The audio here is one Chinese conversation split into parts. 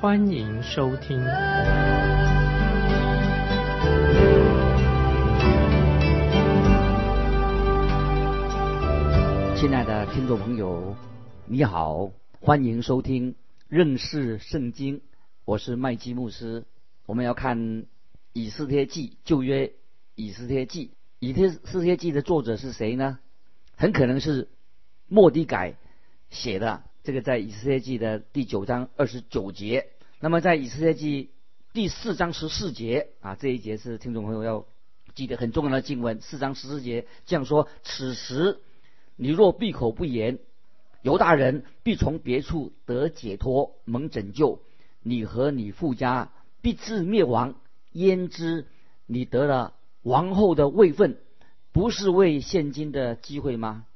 欢迎收听。亲爱的听众朋友，你好，欢迎收听认识圣经，我是麦基牧师。我们要看以斯帖记旧约以斯帖记，以斯斯帖记的作者是谁呢？很可能是莫迪改写的。这个在以斯帖记的第九章二十九节。那么在以斯帖记第四章十四节啊，这一节是听众朋友要记得很重要的经文。四章十四节这样说：此时。你若闭口不言，犹大人必从别处得解脱，蒙拯救；你和你父家必至灭亡。焉知你得了王后的位分，不是为现今的机会吗？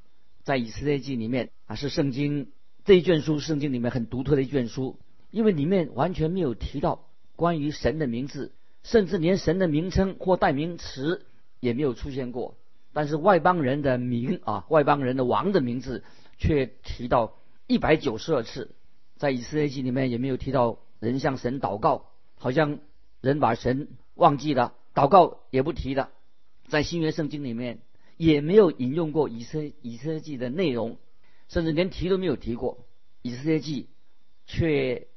在以色列记里面啊，是圣经这一卷书，圣经里面很独特的一卷书，因为里面完全没有提到关于神的名字，甚至连神的名称或代名词也没有出现过。但是外邦人的名啊，外邦人的王的名字却提到一百九十二次，在以色列记里面也没有提到人向神祷告，好像人把神忘记了，祷告也不提了。在新约圣经里面也没有引用过以色以色列记的内容，甚至连提都没有提过。以色列记却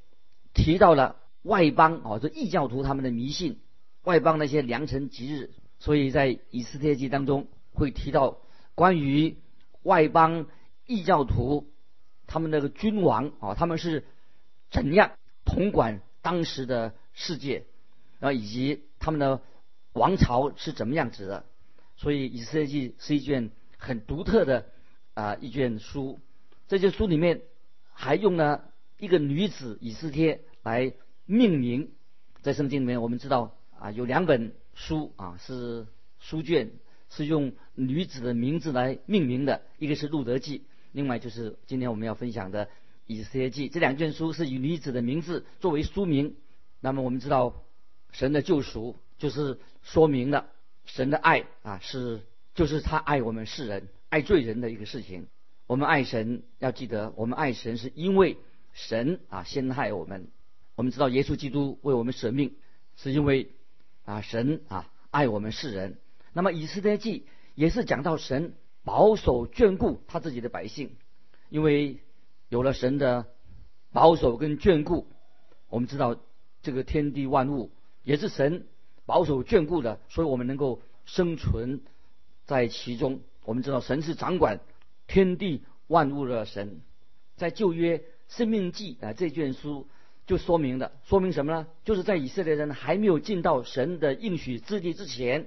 提到了外邦啊，这异教徒他们的迷信，外邦那些良辰吉日，所以在以色列记当中。会提到关于外邦异教徒他们那个君王啊，他们是怎样统管当时的世界啊，以及他们的王朝是怎么样子的。所以《以色列记》是一卷很独特的啊一卷书。这些书里面还用了一个女子以斯帖来命名。在圣经里面，我们知道啊有两本书啊是书卷。是用女子的名字来命名的，一个是《路德记》，另外就是今天我们要分享的《以色列记》。这两卷书是以女子的名字作为书名。那么我们知道，神的救赎就是说明了神的爱啊，是就是他爱我们世人、爱罪人的一个事情。我们爱神，要记得我们爱神是因为神啊先害我们。我们知道耶稣基督为我们舍命，是因为啊神啊爱我们世人。那么以斯帖记也是讲到神保守眷顾他自己的百姓，因为有了神的保守跟眷顾，我们知道这个天地万物也是神保守眷顾的，所以我们能够生存在其中。我们知道神是掌管天地万物的神，在旧约生命记啊这卷书就说明了，说明什么呢？就是在以色列人还没有进到神的应许之地之前。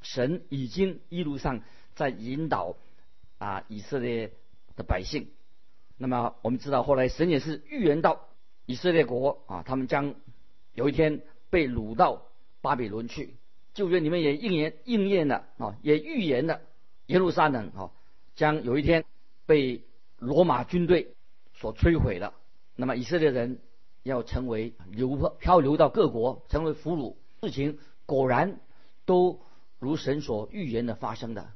神已经一路上在引导啊以色列的百姓。那么我们知道，后来神也是预言到以色列国啊，他们将有一天被掳到巴比伦去。旧约里面也应验应验了啊，也预言了耶路撒冷啊将有一天被罗马军队所摧毁了。那么以色列人要成为流漂流到各国，成为俘虏。事情果然都。如神所预言的发生的，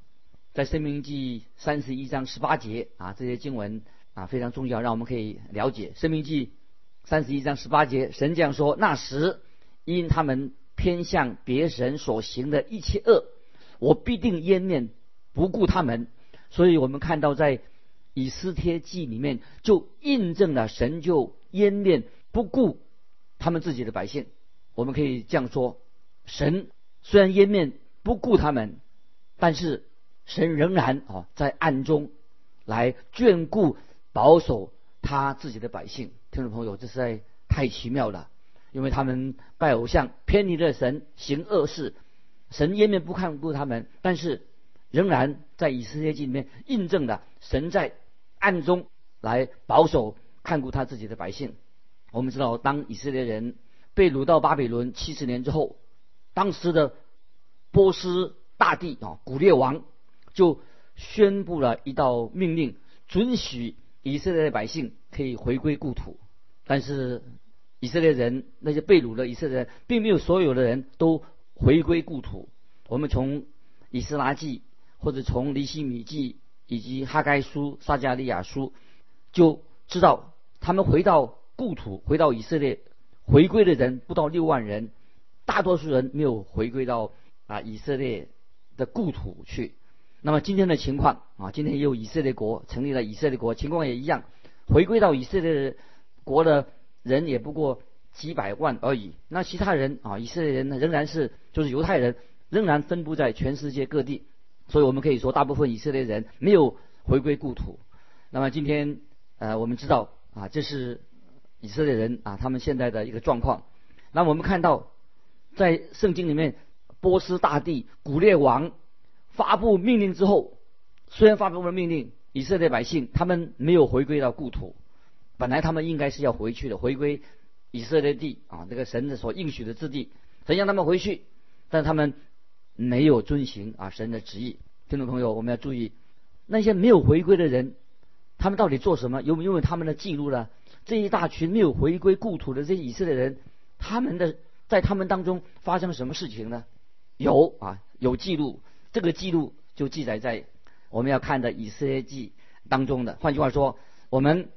在《生命记》三十一章十八节啊，这些经文啊非常重要，让我们可以了解《生命记》三十一章十八节，神这样说：那时因他们偏向别神所行的一切恶，我必定湮灭不顾他们。所以我们看到在以斯帖记里面就印证了神就湮灭不顾他们自己的百姓。我们可以这样说：神虽然湮灭。不顾他们，但是神仍然啊在暗中来眷顾保守他自己的百姓。听众朋友，这实在太奇妙了，因为他们拜偶像，偏离了神，行恶事，神湮灭不看顾他们，但是仍然在以色列记里面印证了神在暗中来保守看顾他自己的百姓。我们知道，当以色列人被掳到巴比伦七十年之后，当时的波斯大帝啊古列王就宣布了一道命令，准许以色列的百姓可以回归故土。但是以色列人那些被掳的以色列人，并没有所有的人都回归故土。我们从以斯拉记或者从尼希米记以及哈该书、撒加利亚书就知道，他们回到故土，回到以色列。回归的人不到六万人，大多数人没有回归到啊以色列的故土去。那么今天的情况啊，今天也有以色列国成立了以色列国，情况也一样，回归到以色列国的人也不过几百万而已。那其他人啊，以色列人呢，仍然是就是犹太人，仍然分布在全世界各地。所以我们可以说，大部分以色列人没有回归故土。那么今天呃，我们知道啊，这是。以色列人啊，他们现在的一个状况。那我们看到，在圣经里面，波斯大帝古列王发布命令之后，虽然发布了命令，以色列百姓他们没有回归到故土。本来他们应该是要回去的，回归以色列地啊，这个神的所应许的之地，神让他们回去，但他们没有遵行啊神的旨意。听众朋友，我们要注意，那些没有回归的人，他们到底做什么？有没有他们的记录呢？这一大群没有回归故土的这些以色列人，他们的在他们当中发生了什么事情呢？有啊，有记录，这个记录就记载在我们要看的以色列记当中的。换句话说，我们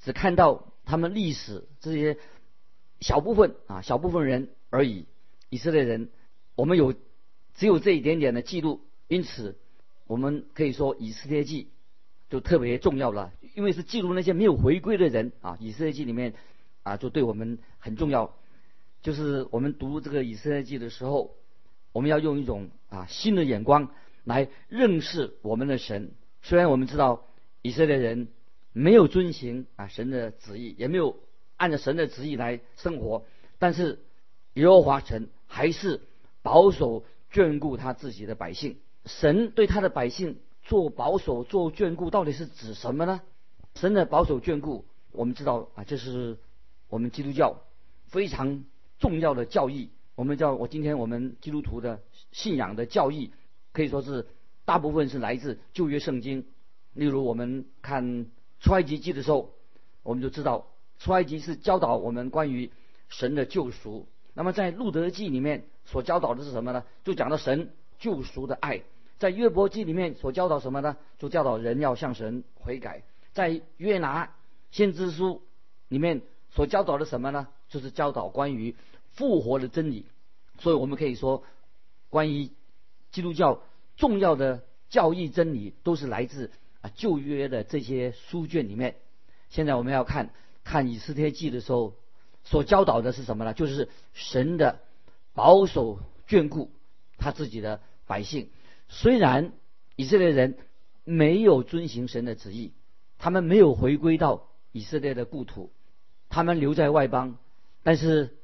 只看到他们历史这些小部分啊，小部分人而已。以色列人，我们有只有这一点点的记录，因此我们可以说以色列记就特别重要了。因为是记录那些没有回归的人啊，《以色列记》里面啊，就对我们很重要。就是我们读这个《以色列记》的时候，我们要用一种啊新的眼光来认识我们的神。虽然我们知道以色列人没有遵行啊神的旨意，也没有按照神的旨意来生活，但是耶和华神还是保守眷顾他自己的百姓。神对他的百姓做保守、做眷顾，到底是指什么呢？神的保守眷顾，我们知道啊，这是我们基督教非常重要的教义。我们叫我今天我们基督徒的信仰的教义，可以说是大部分是来自旧约圣经。例如我们看出埃及记的时候，我们就知道出埃及是教导我们关于神的救赎。那么在路德记里面所教导的是什么呢？就讲到神救赎的爱。在约伯记里面所教导什么呢？就教导人要向神悔改。在约拿先知书里面所教导的什么呢？就是教导关于复活的真理。所以我们可以说，关于基督教重要的教义真理，都是来自啊旧约的这些书卷里面。现在我们要看看以斯帖记的时候，所教导的是什么呢？就是神的保守眷顾他自己的百姓。虽然以色列人没有遵行神的旨意。他们没有回归到以色列的故土，他们留在外邦，但是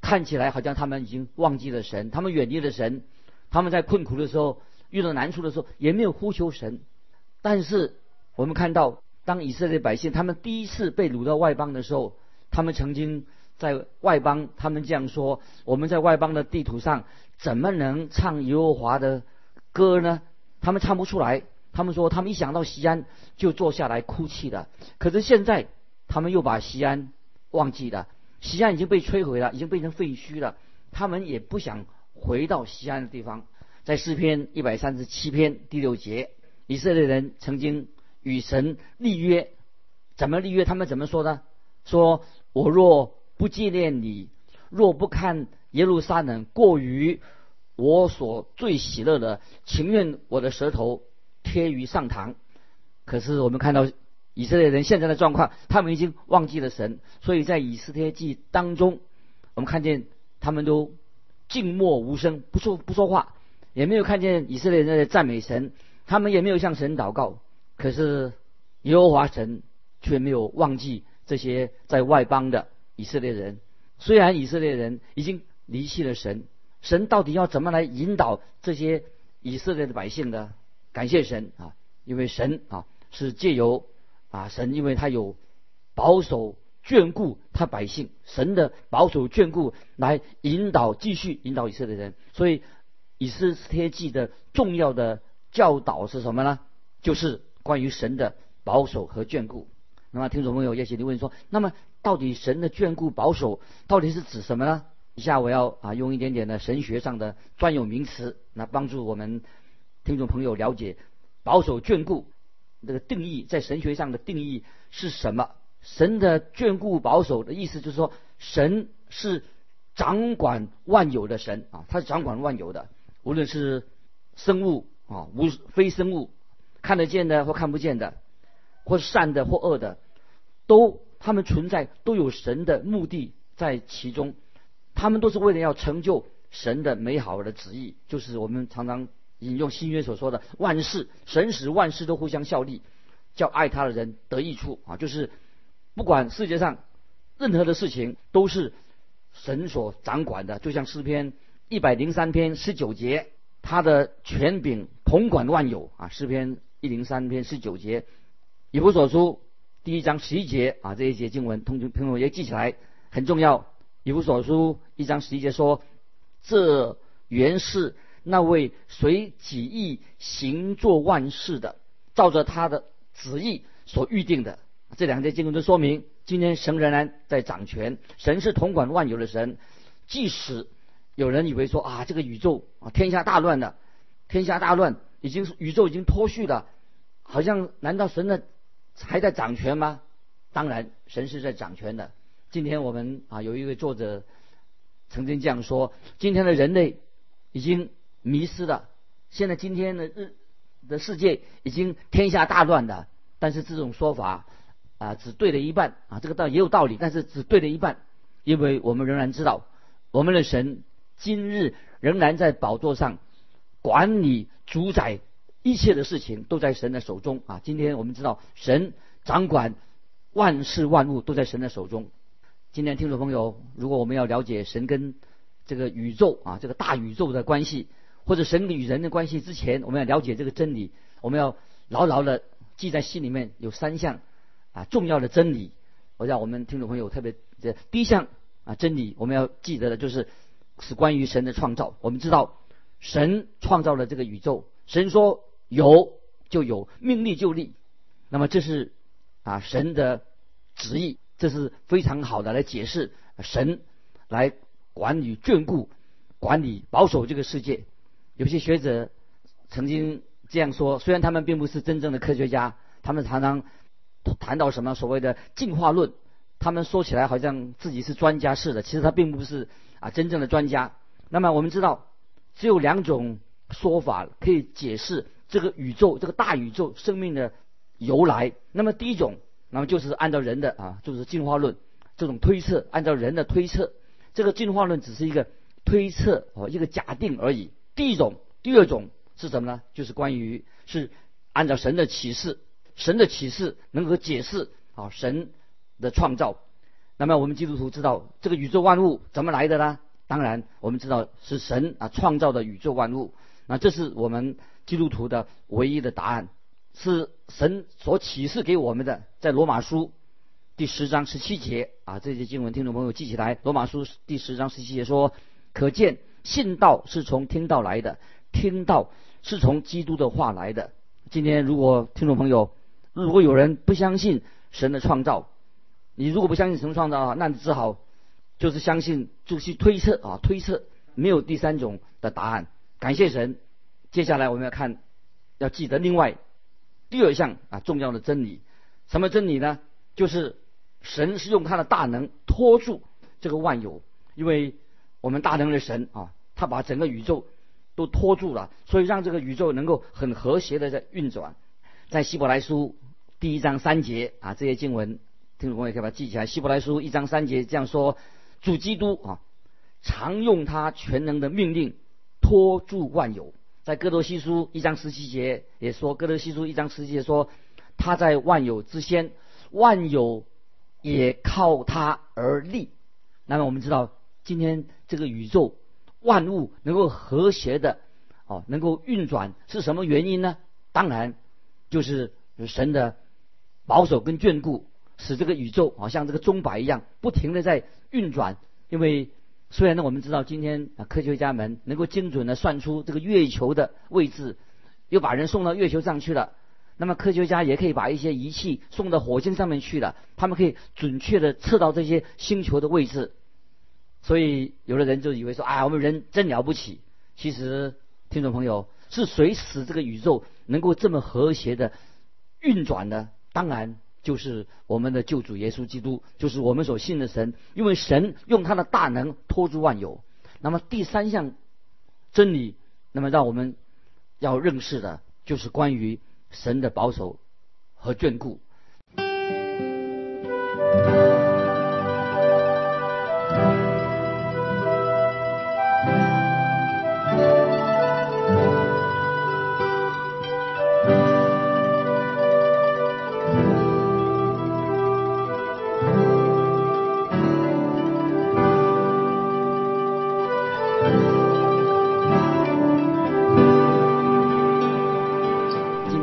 看起来好像他们已经忘记了神，他们远离了神，他们在困苦的时候遇到难处的时候也没有呼求神。但是我们看到，当以色列百姓他们第一次被掳到外邦的时候，他们曾经在外邦，他们这样说：我们在外邦的地图上怎么能唱耶和华的歌呢？他们唱不出来。他们说，他们一想到西安就坐下来哭泣的。可是现在，他们又把西安忘记了。西安已经被摧毁了，已经变成废墟了。他们也不想回到西安的地方。在诗篇一百三十七篇第六节，以色列人曾经与神立约，怎么立约？他们怎么说呢？说我若不纪念你，若不看耶路撒冷过于我所最喜乐的，情愿我的舌头。贴于上膛，可是我们看到以色列人现在的状况，他们已经忘记了神，所以在以斯帖记当中，我们看见他们都静默无声，不说不说话，也没有看见以色列人在赞美神，他们也没有向神祷告。可是耶和华神却没有忘记这些在外邦的以色列人，虽然以色列人已经离弃了神，神到底要怎么来引导这些以色列的百姓呢？感谢神啊，因为神啊是借由啊神，因为他有保守眷顾他百姓，神的保守眷顾来引导继续引导以色列人。所以以斯帖记的重要的教导是什么呢？就是关于神的保守和眷顾。那么听众朋友也许你问说，那么到底神的眷顾保守到底是指什么呢？以下我要啊用一点点的神学上的专有名词，来帮助我们听众朋友了解保守眷顾这个定义，在神学上的定义是什么？神的眷顾保守的意思就是说，神是掌管万有的神啊，他是掌管万有的，无论是生物啊，无非生物，看得见的或看不见的，或善的或恶的，都他们存在都有神的目的在其中，他们都是为了要成就神的美好的旨意，就是我们常常引用新约所说的万事，神使万事都互相效力，叫爱他的人得益处啊，就是。不管世界上任何的事情都是神所掌管的，就像诗篇一百零三篇十九节，他的权柄统管万有啊。诗篇一零三篇十九节，以弗所书第一章十一节啊，这一节经文，通通朋友也记起来很重要。以弗所书一章十一节说：“这原是那位随己意行作万事的，照着他的旨意所预定的。”这两节经文都说明，今天神仍然在掌权，神是统管万有的神。即使有人以为说啊，这个宇宙啊，天下大乱了，天下大乱，已经宇宙已经脱序了，好像难道神呢还在掌权吗？当然，神是在掌权的。今天我们啊，有一位作者曾经这样说：今天的人类已经迷失了，现在今天的日的世界已经天下大乱的。但是这种说法。啊，只对了一半啊，这个倒也有道理，但是只对了一半，因为我们仍然知道，我们的神今日仍然在宝座上管理主宰一切的事情，都在神的手中啊。今天我们知道，神掌管万事万物都在神的手中。今天听众朋友，如果我们要了解神跟这个宇宙啊，这个大宇宙的关系，或者神与人的关系之前，我们要了解这个真理，我们要牢牢的记在心里面，有三项。啊，重要的真理，我让我们听众朋友特别这第一项啊真理，我们要记得的就是是关于神的创造。我们知道神创造了这个宇宙，神说有就有，命立就立。那么这是啊神的旨意，这是非常好的来解释神来管理、眷顾、管理、保守这个世界。有些学者曾经这样说，虽然他们并不是真正的科学家，他们常常。谈到什么所谓的进化论，他们说起来好像自己是专家似的，其实他并不是啊真正的专家。那么我们知道，只有两种说法可以解释这个宇宙、这个大宇宙生命的由来。那么第一种，那么就是按照人的啊，就是进化论这种推测，按照人的推测，这个进化论只是一个推测哦，一个假定而已。第一种，第二种是什么呢？就是关于是按照神的启示。神的启示能够解释啊神的创造，那么我们基督徒知道这个宇宙万物怎么来的呢？当然我们知道是神啊创造的宇宙万物，那这是我们基督徒的唯一的答案，是神所启示给我们的。在罗马书第十章十七节啊，这些经文听众朋友记起来，罗马书第十章十七节说：可见信道是从听道来的，听道是从基督的话来的。今天如果听众朋友，如果有人不相信神的创造，你如果不相信神创造啊，那你只好就是相信，就去推测啊，推测没有第三种的答案。感谢神。接下来我们要看，要记得另外第二项啊重要的真理，什么真理呢？就是神是用他的大能托住这个万有，因为我们大能的神啊，他把整个宇宙都托住了，所以让这个宇宙能够很和谐的在运转。在希伯来书第一章三节啊，这些经文，听众朋友可以把它记起来。希伯来书一章三节这样说：主基督啊，常用他全能的命令托住万有。在哥罗西书一章十七节也说，哥罗西书一章十七节说，他在万有之先，万有也靠他而立。那么我们知道，今天这个宇宙万物能够和谐的哦，能够运转是什么原因呢？当然。就是神的保守跟眷顾，使这个宇宙好像这个钟摆一样不停的在运转。因为虽然呢，我们知道今天啊，科学家们能够精准的算出这个月球的位置，又把人送到月球上去了。那么科学家也可以把一些仪器送到火星上面去了，他们可以准确的测到这些星球的位置。所以有的人就以为说啊，我们人真了不起。其实听众朋友，是谁使这个宇宙能够这么和谐的运转呢？当然就是我们的救主耶稣基督，就是我们所信的神。因为神用他的大能托住万有。那么第三项真理，那么让我们要认识的就是关于。神的保守和眷顾。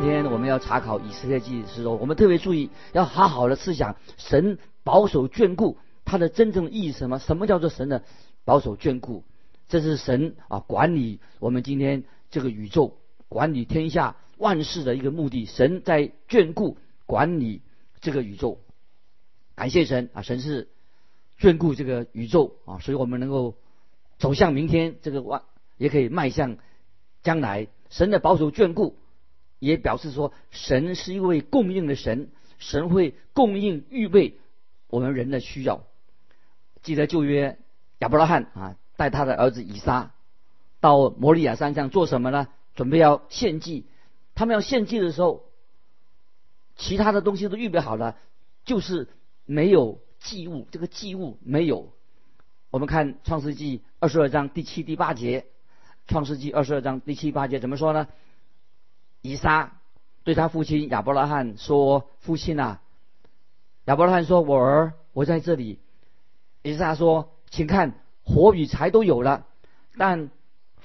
今天我们要查考以色列记的时候，我们特别注意，要好好的思想神保守眷顾它的真正意义什么？什么叫做神的保守眷顾？这是神啊管理我们今天这个宇宙、管理天下万事的一个目的。神在眷顾管理这个宇宙，感谢神啊！神是眷顾这个宇宙啊，所以我们能够走向明天，这个万也可以迈向将来。神的保守眷顾。也表示说，神是一位供应的神，神会供应预备我们人的需要。记得旧约亚伯拉罕啊，带他的儿子以撒到摩利亚山上做什么呢？准备要献祭。他们要献祭的时候，其他的东西都预备好了，就是没有祭物。这个祭物没有。我们看创世纪二十二章第七、第八节。创世纪二十二章第七、八节怎么说呢？以撒对他父亲亚伯拉罕说：“父亲啊！”亚伯拉罕说：“我儿，我在这里。”以撒说：“请看，火与柴都有了，但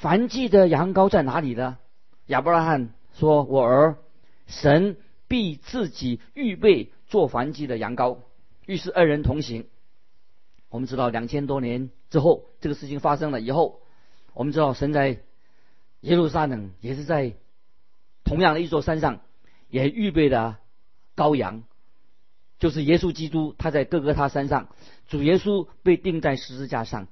燔祭的羊羔在哪里呢？”亚伯拉罕说：“我儿，神必自己预备做燔祭的羊羔。”于是二人同行。我们知道两千多年之后，这个事情发生了以后，我们知道神在耶路撒冷也是在。同样的一座山上，也预备了羔羊，就是耶稣基督。他在哥哥他山上，主耶稣被钉在十字架上。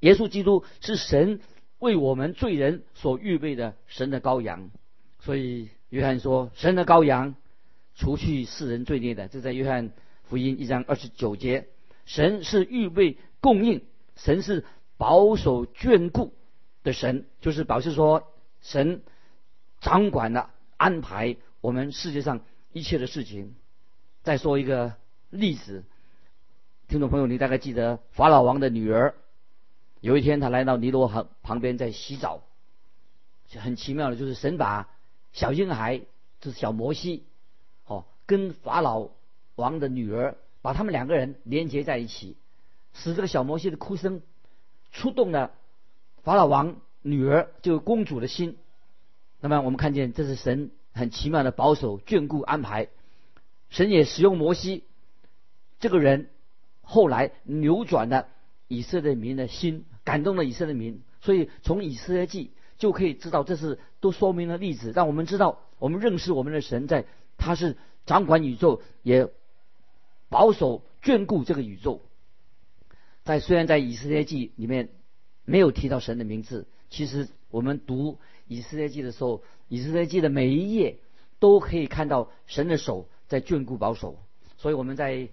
耶稣基督是神为我们罪人所预备的神的羔羊。所以约翰说：“神的羔羊，除去世人罪孽的。”这在约翰福音一章二十九节。神是预备供应，神是保守眷顾的神，就是表示说神。掌管了安排我们世界上一切的事情。再说一个例子，听众朋友，你大概记得法老王的女儿，有一天她来到尼罗河旁边在洗澡，很奇妙的，就是神把小婴孩，就是小摩西，哦，跟法老王的女儿，把他们两个人连接在一起，使这个小摩西的哭声触动了法老王女儿，就是公主的心。那么我们看见这是神很奇妙的保守眷顾安排，神也使用摩西这个人，后来扭转了以色列民的心，感动了以色列民。所以从以色列记就可以知道，这是都说明了例子，让我们知道我们认识我们的神，在他是掌管宇宙，也保守眷顾这个宇宙。在虽然在以色列记里面没有提到神的名字，其实我们读。以色列记的时候，以色列记的每一页都可以看到神的手在眷顾保守。所以我们在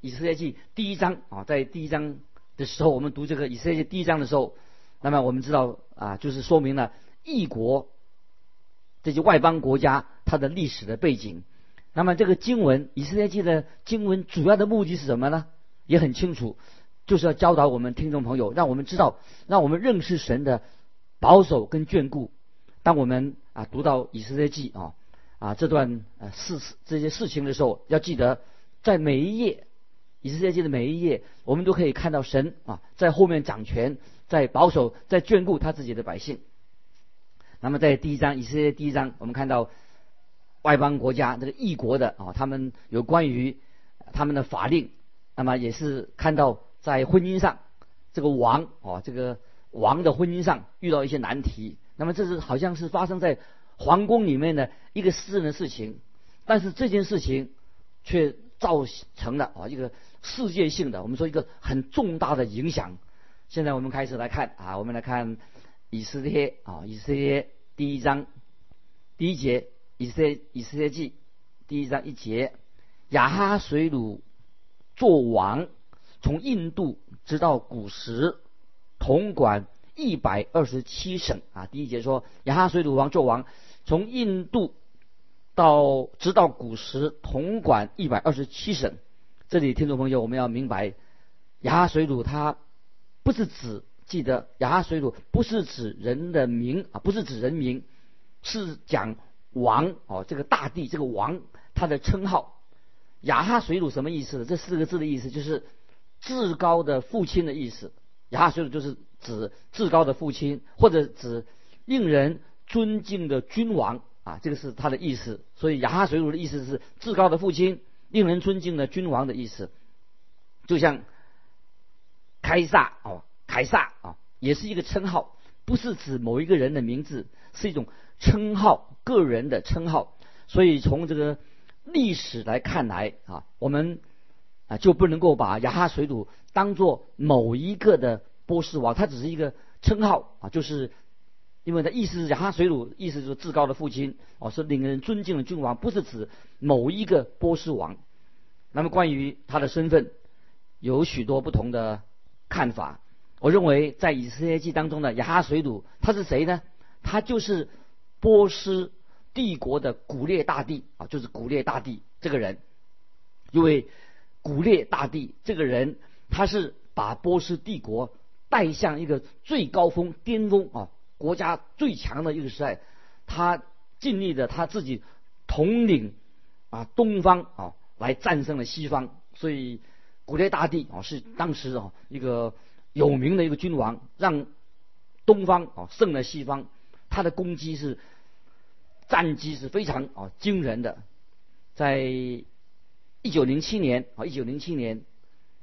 以色列记第一章啊，在第一章的时候，我们读这个以色列记第一章的时候，那么我们知道啊，就是说明了异国这些外邦国家它的历史的背景。那么这个经文以色列记的经文主要的目的是什么呢？也很清楚，就是要教导我们听众朋友，让我们知道，让我们认识神的保守跟眷顾。当我们啊读到以色列记啊啊这段呃事这些事情的时候，要记得在每一页以色列记的每一页，我们都可以看到神啊在后面掌权，在保守，在眷顾他自己的百姓。那么在第一章以色列第一章，我们看到外邦国家这个异国的啊，他们有关于他们的法令，那么也是看到在婚姻上，这个王哦，这个王的婚姻上遇到一些难题。那么这是好像是发生在皇宫里面的一个私人的事情，但是这件事情却造成了啊一个世界性的，我们说一个很重大的影响。现在我们开始来看啊，我们来看以色列啊，以色列第一章第一节，以色列以色列记第一章一节，亚哈水鲁做王，从印度直到古时，统管一百二十七省啊。第一节说亚哈水鲁王做王，从印度到直到古时，统管一百二十七省。这里听众朋友，我们要明白，亚哈水鲁他不是指记得亚哈水鲁不是指人的名啊，不是指人名，是讲王哦，这个大地这个王他的称号。亚哈水鲁什么意思呢？这四个字的意思就是至高的父亲的意思。亚哈水鲁就是指至高的父亲，或者指令人尊敬的君王啊，这个是他的意思。所以亚哈水鲁的意思是至高的父亲。令人尊敬的君王的意思，就像凯撒哦，凯撒啊，也是一个称号，不是指某一个人的名字，是一种称号，个人的称号。所以从这个历史来看来啊，我们啊就不能够把亚哈水鲁当做某一个的波斯王，他只是一个称号啊，就是因为他意思是亚哈水鲁，意思是至高的父亲哦，是令人尊敬的君王，不是指某一个波斯王。那么关于他的身份，有许多不同的看法。我认为在以色列记当中的亚哈水鲁他是谁呢？他就是波斯帝国的古列大帝啊，就是古列大帝这个人。因为古列大帝这个人，他是把波斯帝国带向一个最高峰、巅峰啊，国家最强的一个时代。他尽力的他自己统领啊东方啊。来战胜了西方，所以古列大帝啊是当时啊一个有名的一个君王，让东方啊胜了西方。他的攻击是战绩是非常啊惊人的。在一九零七年啊，一九零七年，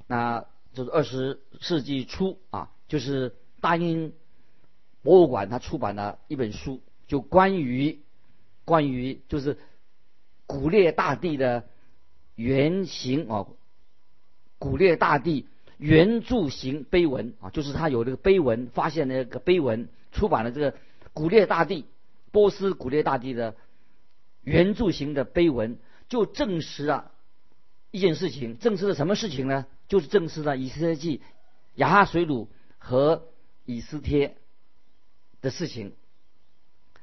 那就是二十世纪初啊，就是大英博物馆他出版了一本书，就关于关于就是古列大帝的。原型啊，古列大帝圆柱形碑文啊，就是他有这个碑文，发现那个碑文，出版了这个古列大帝波斯古列大帝的圆柱形的碑文，就证实了一件事情，证实了什么事情呢？就是证实了以斯帖记亚哈水鲁和以斯帖的事情。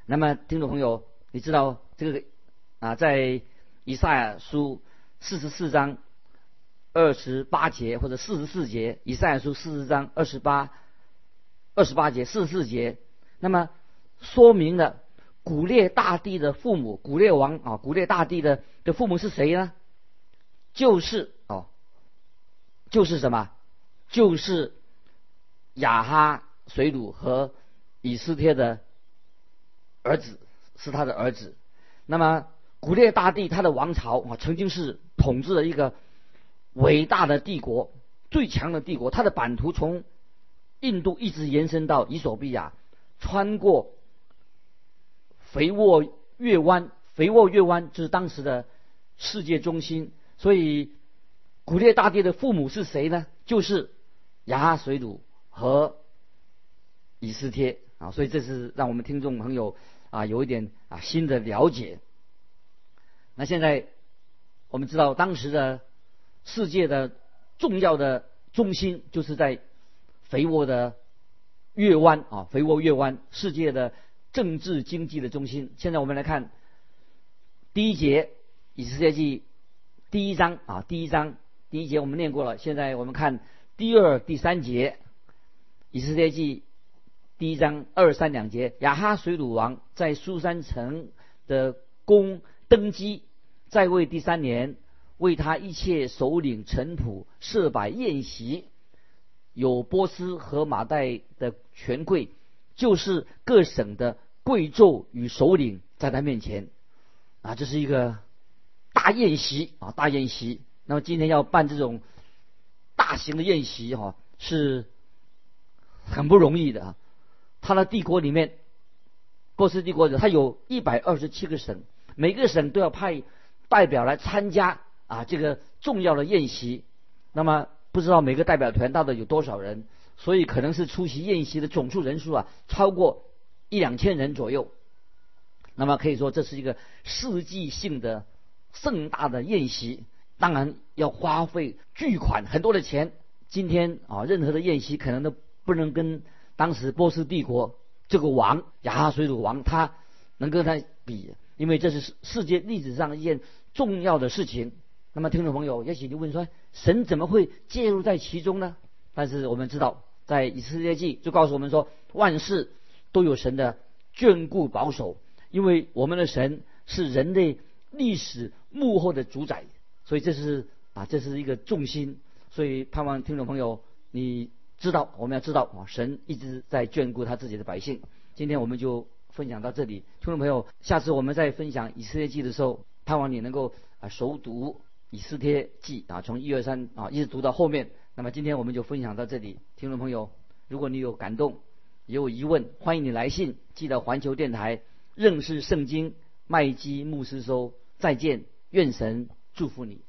那么，听众朋友，你知道这个啊，在以赛亚书。四十四章二十八节，或者四十四节，以赛亚书四十章二十八二十八节四十四节，那么说明了古列大帝的父母，古列王啊，古列大帝的的父母是谁呢？就是哦，就是什么？就是亚哈水鲁和以斯帖的儿子，是他的儿子。那么古列大帝他的王朝啊，曾经是。统治了一个伟大的帝国，最强的帝国。它的版图从印度一直延伸到伊索比亚，穿过肥沃月湾。肥沃月湾就是当时的世界中心。所以，古列大帝的父母是谁呢？就是亚哈水鲁和以斯帖啊。所以，这是让我们听众朋友啊有一点啊新的了解。那现在。我们知道，当时的世界的重要的中心就是在肥沃的月湾啊，肥沃月湾，世界的政治经济的中心。现在我们来看第一节《以色列记》第一章啊，第一章第一节我们念过了。现在我们看第二、第三节《以色列记》第一章二三两节，亚哈水鲁王在苏山城的宫登基。在位第三年，为他一切首领臣仆设摆宴席，有波斯和马代的权贵，就是各省的贵胄与首领在他面前，啊，这是一个大宴席啊，大宴席。那么今天要办这种大型的宴席哈，是很不容易的啊。他的帝国里面，波斯帝国的，他有一百二十七个省，每个省都要派代表来参加啊这个重要的宴席。那么不知道每个代表团到底有多少人，所以可能是出席宴席的总数人数啊超过一两千人左右。那么可以说这是一个世纪性的盛大的宴席，当然要花费巨款很多的钱。今天啊，任何的宴席可能都不能跟当时波斯帝国这个王亚哈水鲁王他能跟他比，因为这是世界历史上一件重要的事情。那么听众朋友也许就问说，神怎么会介入在其中呢？但是我们知道，在以斯帖记就告诉我们说，万事都有神的眷顾保守。因为我们的神是人类历史幕后的主宰，所以这是啊，这是一个重心。所以盼望听众朋友，你知道我们要知道啊，神一直在眷顾他自己的百姓。今天我们就分享到这里，听众朋友，下次我们再分享以斯帖记的时候，盼望你能够啊熟读以斯帖记啊，从一二三啊一直读到后面。那么今天我们就分享到这里，听众朋友，如果你有感动，也有疑问，欢迎你来信寄到环球电台。认识圣经，麦基牧师说：“再见，愿神祝福你。”